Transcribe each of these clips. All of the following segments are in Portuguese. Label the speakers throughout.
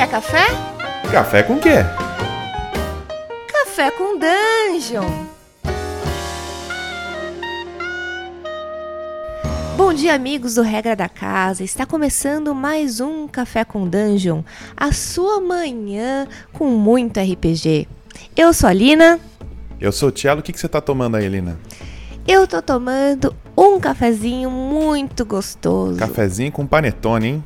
Speaker 1: Quer café?
Speaker 2: Café com quê?
Speaker 1: Café com Dungeon. Bom dia, amigos do Regra da Casa. Está começando mais um Café com Dungeon, a sua manhã com muito RPG. Eu sou a Lina.
Speaker 2: Eu sou o Tielo. O que, que você tá tomando aí, Lina?
Speaker 1: Eu tô tomando um cafezinho muito gostoso.
Speaker 2: Cafezinho com panetone, hein?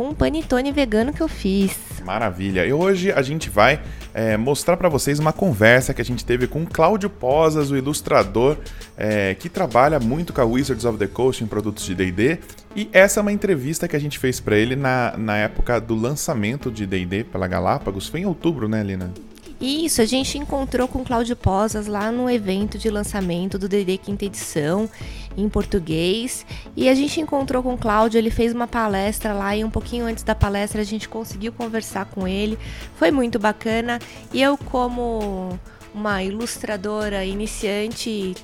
Speaker 1: Com um panetone vegano que eu fiz.
Speaker 2: Maravilha. E hoje a gente vai é, mostrar para vocês uma conversa que a gente teve com Cláudio Posas, o ilustrador é, que trabalha muito com a Wizards of the Coast em produtos de D&D. E essa é uma entrevista que a gente fez para ele na, na época do lançamento de D&D pela Galápagos. Foi em outubro, né, Lina?
Speaker 1: Isso, a gente encontrou com Cláudio Posas lá no evento de lançamento do DD Quinta Edição, em português. E a gente encontrou com o Cláudio, ele fez uma palestra lá e um pouquinho antes da palestra a gente conseguiu conversar com ele. Foi muito bacana. E eu, como uma ilustradora iniciante,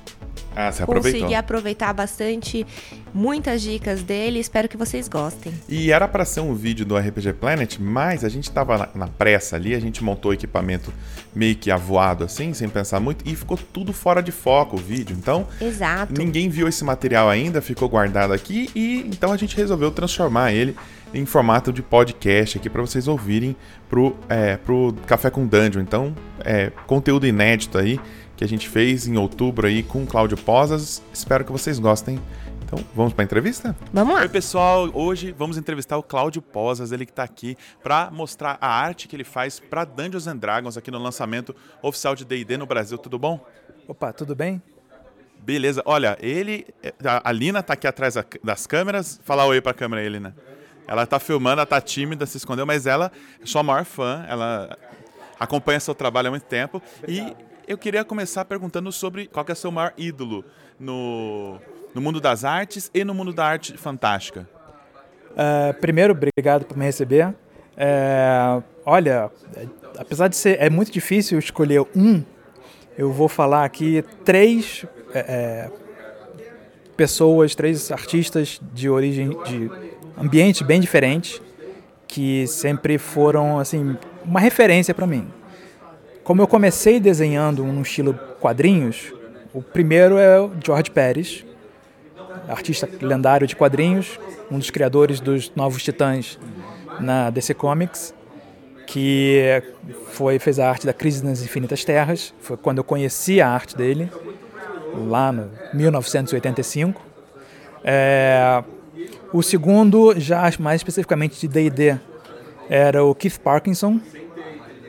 Speaker 2: Ah, você
Speaker 1: consegui
Speaker 2: aproveitou.
Speaker 1: aproveitar bastante muitas dicas dele. Espero que vocês gostem.
Speaker 2: E era para ser um vídeo do RPG Planet, mas a gente tava na, na pressa ali, a gente montou o equipamento meio que avoado assim, sem pensar muito, e ficou tudo fora de foco o vídeo. Então,
Speaker 1: Exato.
Speaker 2: ninguém viu esse material ainda, ficou guardado aqui e então a gente resolveu transformar ele em formato de podcast aqui para vocês ouvirem pro, é, pro Café com Dungeon. Então, é conteúdo inédito aí que a gente fez em outubro aí com o Cláudio Posas. Espero que vocês gostem. Então, vamos para a entrevista?
Speaker 1: Vamos lá.
Speaker 2: Oi, pessoal. Hoje vamos entrevistar o Cláudio Posas, ele que está aqui para mostrar a arte que ele faz para Dungeons and Dragons aqui no lançamento oficial de D&D no Brasil. Tudo bom?
Speaker 3: Opa, tudo bem?
Speaker 2: Beleza. Olha, ele, a a Lina tá aqui atrás da- das câmeras. Fala oi pra câmera aí, Lina. Ela tá filmando, ela tá tímida, se escondeu, mas ela é sua maior fã. Ela acompanha seu trabalho há muito tempo. E eu queria começar perguntando sobre qual é seu maior ídolo no, no mundo das artes e no mundo da arte fantástica.
Speaker 3: Ah, primeiro, obrigado por me receber. É, olha, apesar de ser é muito difícil escolher um, eu vou falar aqui três é, é, pessoas, três artistas de origem de ambientes bem diferentes que sempre foram assim uma referência para mim. Como eu comecei desenhando no estilo quadrinhos, o primeiro é o George Pérez, artista lendário de quadrinhos, um dos criadores dos Novos Titãs na DC Comics, que foi fez a arte da Crise nas Infinitas Terras. Foi quando eu conheci a arte dele, lá no 1985. É, o segundo, já mais especificamente de D&D, era o Keith Parkinson,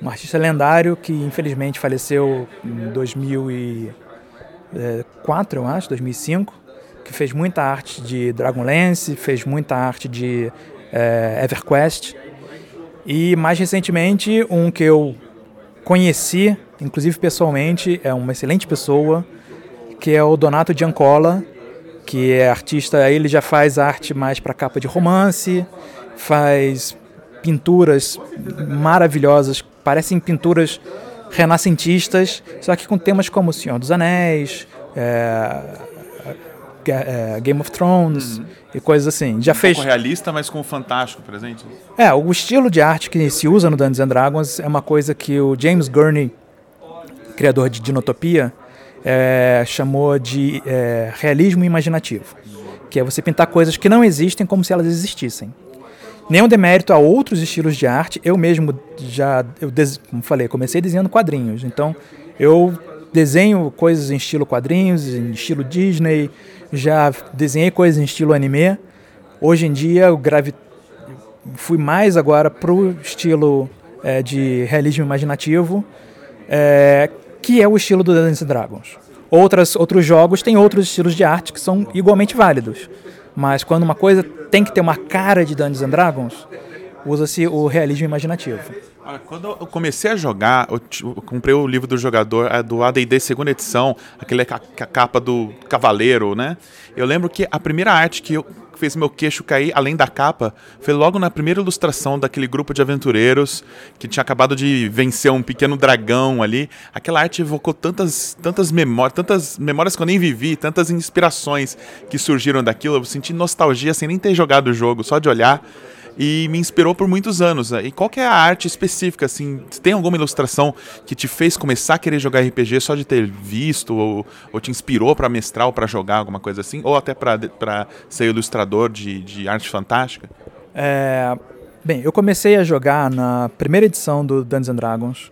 Speaker 3: um artista lendário que infelizmente faleceu em 2004, eu acho, 2005 que fez muita arte de Dragonlance, fez muita arte de eh, EverQuest. E mais recentemente, um que eu conheci, inclusive pessoalmente, é uma excelente pessoa, que é o Donato Giancola, que é artista, ele já faz arte mais para capa de romance, faz pinturas maravilhosas, parecem pinturas renascentistas, só que com temas como O Senhor dos Anéis, é, é, Game of Thrones e coisas assim. Já fez.
Speaker 2: Um pouco realista, mas com o fantástico presente.
Speaker 3: É, o estilo de arte que se usa no Dungeons and Dragons é uma coisa que o James Gurney, criador de Dinotopia, é, chamou de é, realismo imaginativo, que é você pintar coisas que não existem como se elas existissem. Nenhum demérito a outros estilos de arte. Eu mesmo já, eu como falei, comecei desenhando quadrinhos. Então, eu desenho coisas em estilo quadrinhos, em estilo Disney, já desenhei coisas em estilo anime. Hoje em dia, eu gravi fui mais agora pro estilo é, de realismo imaginativo, é, que é o estilo do Dungeons Dragons. Outras, outros jogos têm outros estilos de arte que são igualmente válidos, mas quando uma coisa tem que ter uma cara de Dungeons and Dragons, usa-se o realismo imaginativo.
Speaker 2: Olha, quando eu comecei a jogar, eu, eu comprei o livro do jogador, é do AD&D segunda edição, aquele ca- ca- capa do cavaleiro, né? Eu lembro que a primeira arte que eu fez meu queixo cair, além da capa, foi logo na primeira ilustração daquele grupo de aventureiros que tinha acabado de vencer um pequeno dragão ali. Aquela arte evocou tantas, tantas memórias, tantas memórias que eu nem vivi, tantas inspirações que surgiram daquilo. Eu senti nostalgia sem nem ter jogado o jogo, só de olhar. E me inspirou por muitos anos. E qual que é a arte específica, assim? Tem alguma ilustração que te fez começar a querer jogar RPG só de ter visto, ou, ou te inspirou para mestrar ou para jogar, alguma coisa assim? Ou até para ser ilustrador de, de arte fantástica?
Speaker 3: É, bem, eu comecei a jogar na primeira edição do Dungeons and Dragons,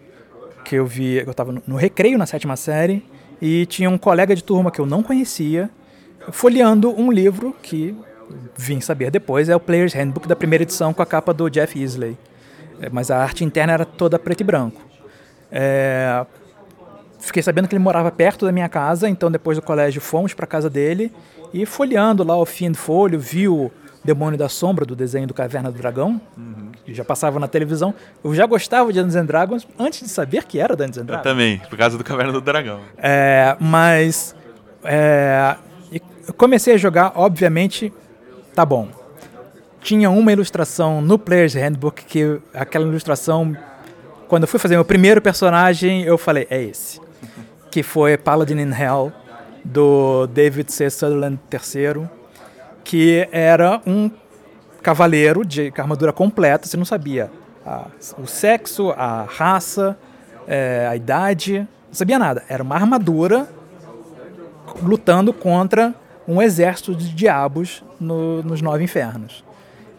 Speaker 3: que eu vi, eu estava no recreio na sétima série, e tinha um colega de turma que eu não conhecia, folheando um livro que vim saber depois, é o Player's Handbook da primeira edição com a capa do Jeff Easley. É, mas a arte interna era toda preto e branco. É, fiquei sabendo que ele morava perto da minha casa, então depois do colégio fomos para casa dele e folheando lá o fim de folho, viu Demônio da Sombra, do desenho do Caverna do Dragão, uhum. que já passava na televisão. Eu já gostava de Dungeons and Dragons antes de saber que era Dungeons and Dragons.
Speaker 2: Eu também, por causa do Caverna do Dragão.
Speaker 3: É, mas é, eu comecei a jogar, obviamente, tá bom. Tinha uma ilustração no Player's Handbook que aquela ilustração, quando eu fui fazer meu primeiro personagem, eu falei, é esse. Que foi Paladin in Hell, do David C. Sutherland III que era um cavaleiro de armadura completa, você não sabia a, o sexo, a raça, é, a idade, não sabia nada. Era uma armadura lutando contra um exército de diabos no, nos nove infernos.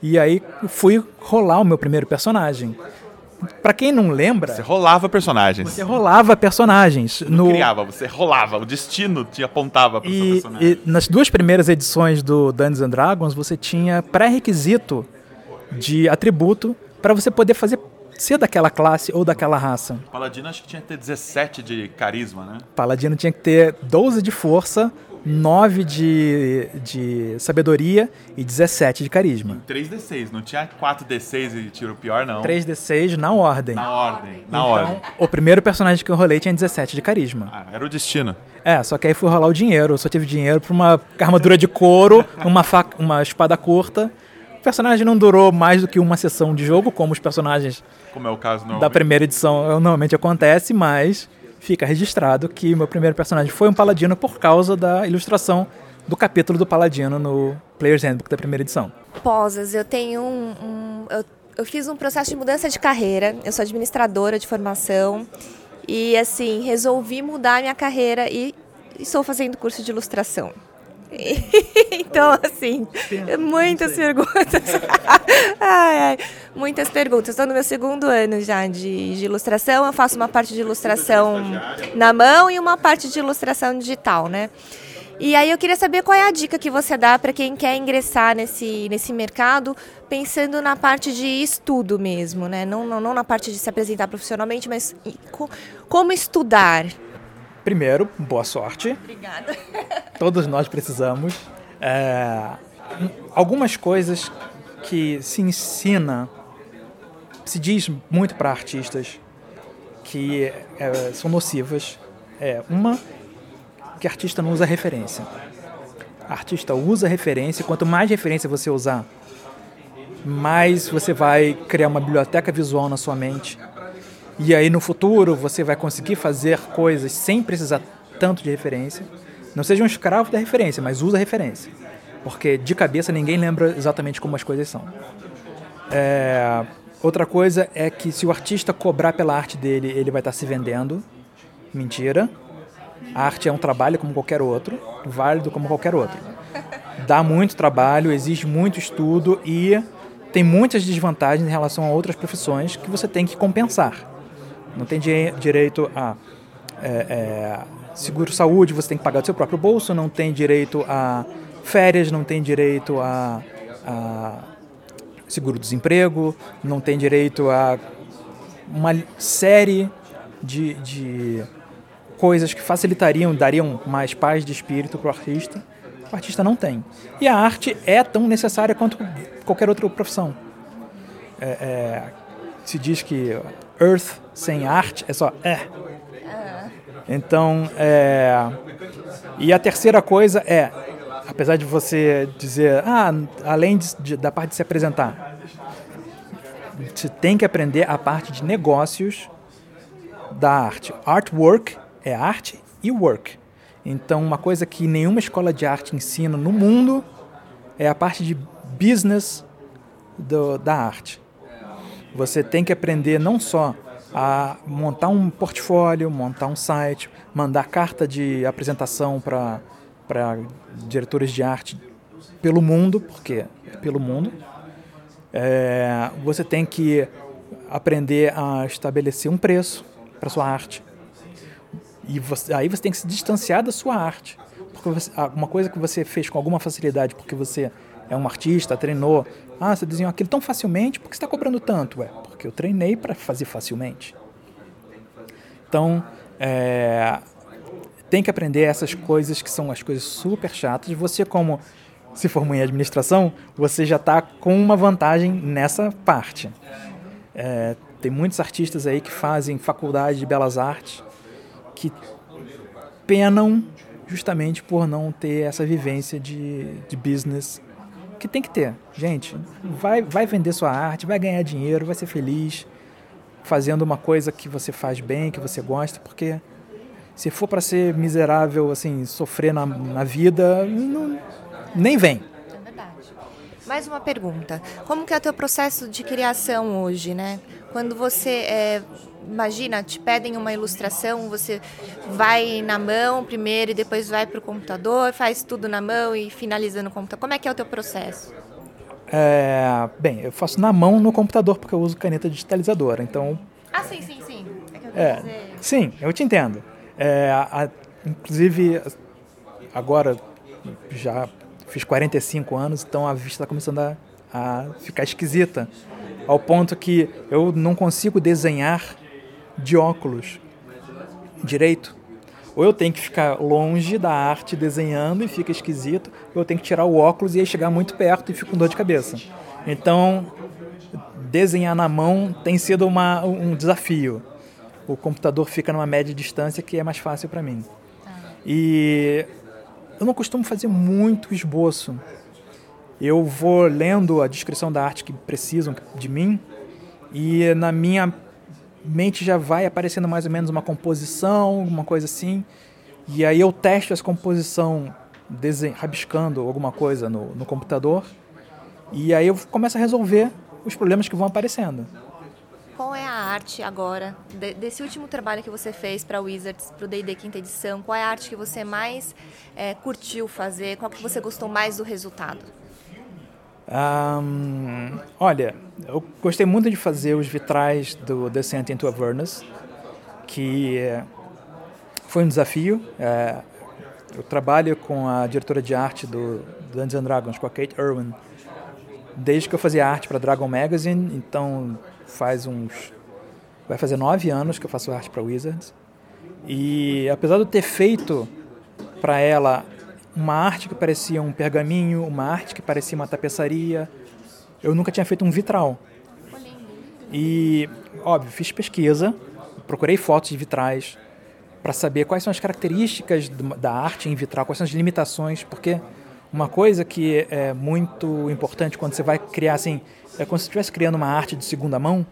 Speaker 3: E aí fui rolar o meu primeiro personagem. Para quem não lembra.
Speaker 2: Você rolava personagens.
Speaker 3: Você rolava personagens.
Speaker 2: Você no... criava, você rolava. O destino te apontava para o seu personagem.
Speaker 3: E nas duas primeiras edições do Dungeons and Dragons, você tinha pré-requisito de atributo para você poder fazer ser daquela classe ou daquela raça.
Speaker 2: Paladino acho que tinha que ter 17 de carisma, né?
Speaker 3: Paladino tinha que ter 12 de força, 9 de, de sabedoria e 17 de carisma.
Speaker 2: 3d6, não tinha 4d6 e tiro pior, não.
Speaker 3: 3d6 na ordem.
Speaker 2: Na ordem, na
Speaker 3: então,
Speaker 2: ordem.
Speaker 3: O primeiro personagem que eu rolei tinha 17 de carisma.
Speaker 2: Ah, era o destino.
Speaker 3: É, só que aí fui rolar o dinheiro. Eu só tive dinheiro pra uma armadura de couro, uma, faca, uma espada curta. O personagem não durou mais do que uma sessão de jogo, como os personagens
Speaker 2: como é o caso
Speaker 3: da primeira edição normalmente acontece, mas fica registrado que meu primeiro personagem foi um paladino por causa da ilustração do capítulo do paladino no Player's Handbook da primeira edição.
Speaker 1: Posas, eu tenho um, um eu, eu fiz um processo de mudança de carreira. Eu sou administradora de formação e assim resolvi mudar minha carreira e estou fazendo curso de ilustração. então, assim, muitas perguntas. ai, ai, muitas perguntas. Estou no meu segundo ano já de, de, ilustração. Eu faço uma parte de ilustração na mão e uma parte de ilustração digital, né? E aí eu queria saber qual é a dica que você dá para quem quer ingressar nesse, nesse mercado, pensando na parte de estudo mesmo, né? Não, não, não na parte de se apresentar profissionalmente, mas como estudar.
Speaker 3: Primeiro, boa sorte.
Speaker 1: Obrigada.
Speaker 3: Todos nós precisamos. É, algumas coisas que se ensina, se diz muito para artistas que é, são nocivas. É uma que artista não usa referência. Artista usa referência, quanto mais referência você usar, mais você vai criar uma biblioteca visual na sua mente e aí no futuro você vai conseguir fazer coisas sem precisar tanto de referência. Não seja um escravo da referência, mas usa referência. Porque de cabeça ninguém lembra exatamente como as coisas são. É... Outra coisa é que se o artista cobrar pela arte dele, ele vai estar se vendendo. Mentira. A arte é um trabalho como qualquer outro, válido como qualquer outro. Dá muito trabalho, exige muito estudo e tem muitas desvantagens em relação a outras profissões que você tem que compensar. Não tem di direito a é, é, seguro-saúde, você tem que pagar do seu próprio bolso, não tem direito a férias, não tem direito a, a seguro-desemprego, não tem direito a uma série de, de coisas que facilitariam, dariam mais paz de espírito para o artista. O artista não tem. E a arte é tão necessária quanto qualquer outra profissão. É, é, se diz que Earth sem arte é só é. Então, é... e a terceira coisa é, apesar de você dizer, ah, além de, de, da parte de se apresentar, você tem que aprender a parte de negócios da arte. Artwork é arte e work. Então, uma coisa que nenhuma escola de arte ensina no mundo é a parte de business do, da arte. Você tem que aprender não só a montar um portfólio, montar um site, mandar carta de apresentação para diretores de arte pelo mundo, porque é pelo mundo. É, você tem que aprender a estabelecer um preço para sua arte. E você, aí você tem que se distanciar da sua arte. Porque você, uma coisa que você fez com alguma facilidade, porque você é um artista, treinou. Ah, você desenhou aquilo tão facilmente, por que você está cobrando tanto? Ué, porque eu treinei para fazer facilmente. Então, é, tem que aprender essas coisas que são as coisas super chatas. Você, como se formou em administração, você já está com uma vantagem nessa parte. É, tem muitos artistas aí que fazem faculdade de belas artes que penam justamente por não ter essa vivência de, de business que tem que ter. Gente, vai, vai vender sua arte, vai ganhar dinheiro, vai ser feliz fazendo uma coisa que você faz bem, que você gosta, porque se for para ser miserável, assim, sofrer na, na vida, não, nem vem.
Speaker 1: É verdade. Mais uma pergunta. Como que é o teu processo de criação hoje, né? Quando você, é, imagina, te pedem uma ilustração, você vai na mão primeiro e depois vai para o computador, faz tudo na mão e finaliza no computador. Como é que é o teu processo?
Speaker 3: É, bem, eu faço na mão no computador porque eu uso caneta digitalizadora, então...
Speaker 1: Ah, sim, sim, sim. É que eu
Speaker 3: é, dizer... Sim, eu te entendo. É, a, inclusive, agora já fiz 45 anos, então a vista está começando a, a ficar esquisita, ao ponto que eu não consigo desenhar de óculos direito. Ou eu tenho que ficar longe da arte desenhando e fica esquisito, ou eu tenho que tirar o óculos e aí chegar muito perto e fico com dor de cabeça. Então, desenhar na mão tem sido uma, um desafio. O computador fica numa média distância que é mais fácil para mim. Ah. E eu não costumo fazer muito esboço. Eu vou lendo a descrição da arte que precisam de mim e na minha mente já vai aparecendo mais ou menos uma composição, uma coisa assim. E aí eu testo essa composição rabiscando alguma coisa no, no computador. E aí eu começo a resolver os problemas que vão aparecendo.
Speaker 1: Qual é a arte agora, de, desse último trabalho que você fez para Wizards, para o D&D quinta edição, qual é a arte que você mais é, curtiu fazer, qual que você gostou mais do resultado?
Speaker 3: Um, olha, eu gostei muito de fazer os vitrais do Descent into Avernus, que foi um desafio. É, eu trabalho com a diretora de arte do Dungeons and Dragons, com a Kate Irwin, desde que eu fazia arte para Dragon Magazine, então faz uns. Vai fazer nove anos que eu faço arte para Wizards. E apesar de eu ter feito para ela uma arte que parecia um pergaminho, uma arte que parecia uma tapeçaria. Eu nunca tinha feito um vitral. E, óbvio, fiz pesquisa, procurei fotos de vitrais para saber quais são as características da arte em vitral, quais são as limitações, porque uma coisa que é muito importante quando você vai criar assim, é como se estivesse criando uma arte de segunda mão,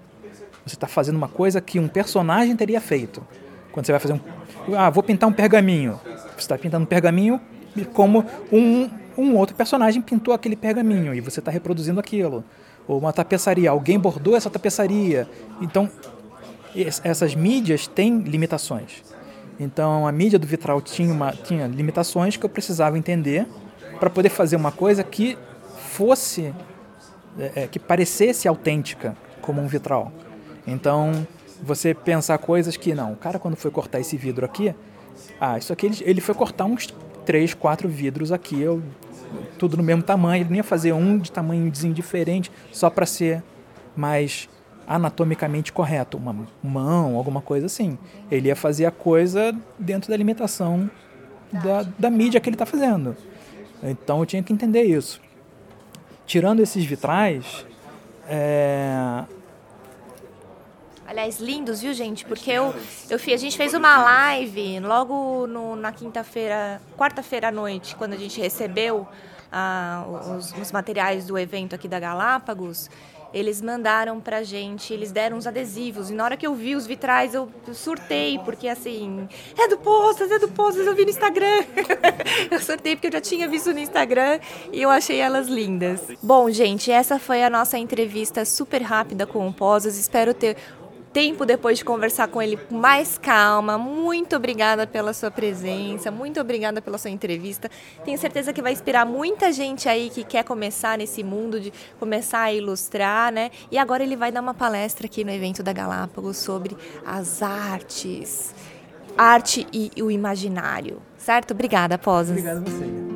Speaker 3: você está fazendo uma coisa que um personagem teria feito. Quando você vai fazer um. Ah, vou pintar um pergaminho. Você está pintando um pergaminho como um, um outro personagem pintou aquele pergaminho e você está reproduzindo aquilo. Ou uma tapeçaria, alguém bordou essa tapeçaria. Então, essas mídias têm limitações. Então, a mídia do vitral tinha, uma, tinha limitações que eu precisava entender para poder fazer uma coisa que fosse, é, é, que parecesse autêntica como um vitral. Então, você pensar coisas que, não, o cara quando foi cortar esse vidro aqui, ah, isso aqui ele, ele foi cortar uns três, quatro vidros aqui, eu, tudo no mesmo tamanho. Ele nem ia fazer um de tamanho diferente só para ser mais anatomicamente correto, uma mão, alguma coisa assim. Ele ia fazer a coisa dentro da limitação da, da mídia que ele está fazendo. Então eu tinha que entender isso. Tirando esses vitrais, é,
Speaker 1: Aliás, lindos, viu, gente? Porque eu, eu a gente fez uma live logo no, na quinta-feira, quarta-feira à noite, quando a gente recebeu ah, os, os, materiais do evento aqui da Galápagos. eles mandaram pra gente, eles deram uns adesivos. E na hora que eu vi os vitrais, eu surtei, porque assim, é do Postas, é do Postas, eu vi no Instagram. eu surtei porque eu já tinha visto no Instagram e eu achei elas lindas. Bom, gente, essa foi a nossa entrevista super rápida com o Postas. Espero ter tempo depois de conversar com ele com mais calma. Muito obrigada pela sua presença, muito obrigada pela sua entrevista. Tenho certeza que vai inspirar muita gente aí que quer começar nesse mundo de começar a ilustrar, né? E agora ele vai dar uma palestra aqui no evento da Galápagos sobre as artes, arte e o imaginário. Certo? Obrigada, Posas.
Speaker 3: Obrigado a você.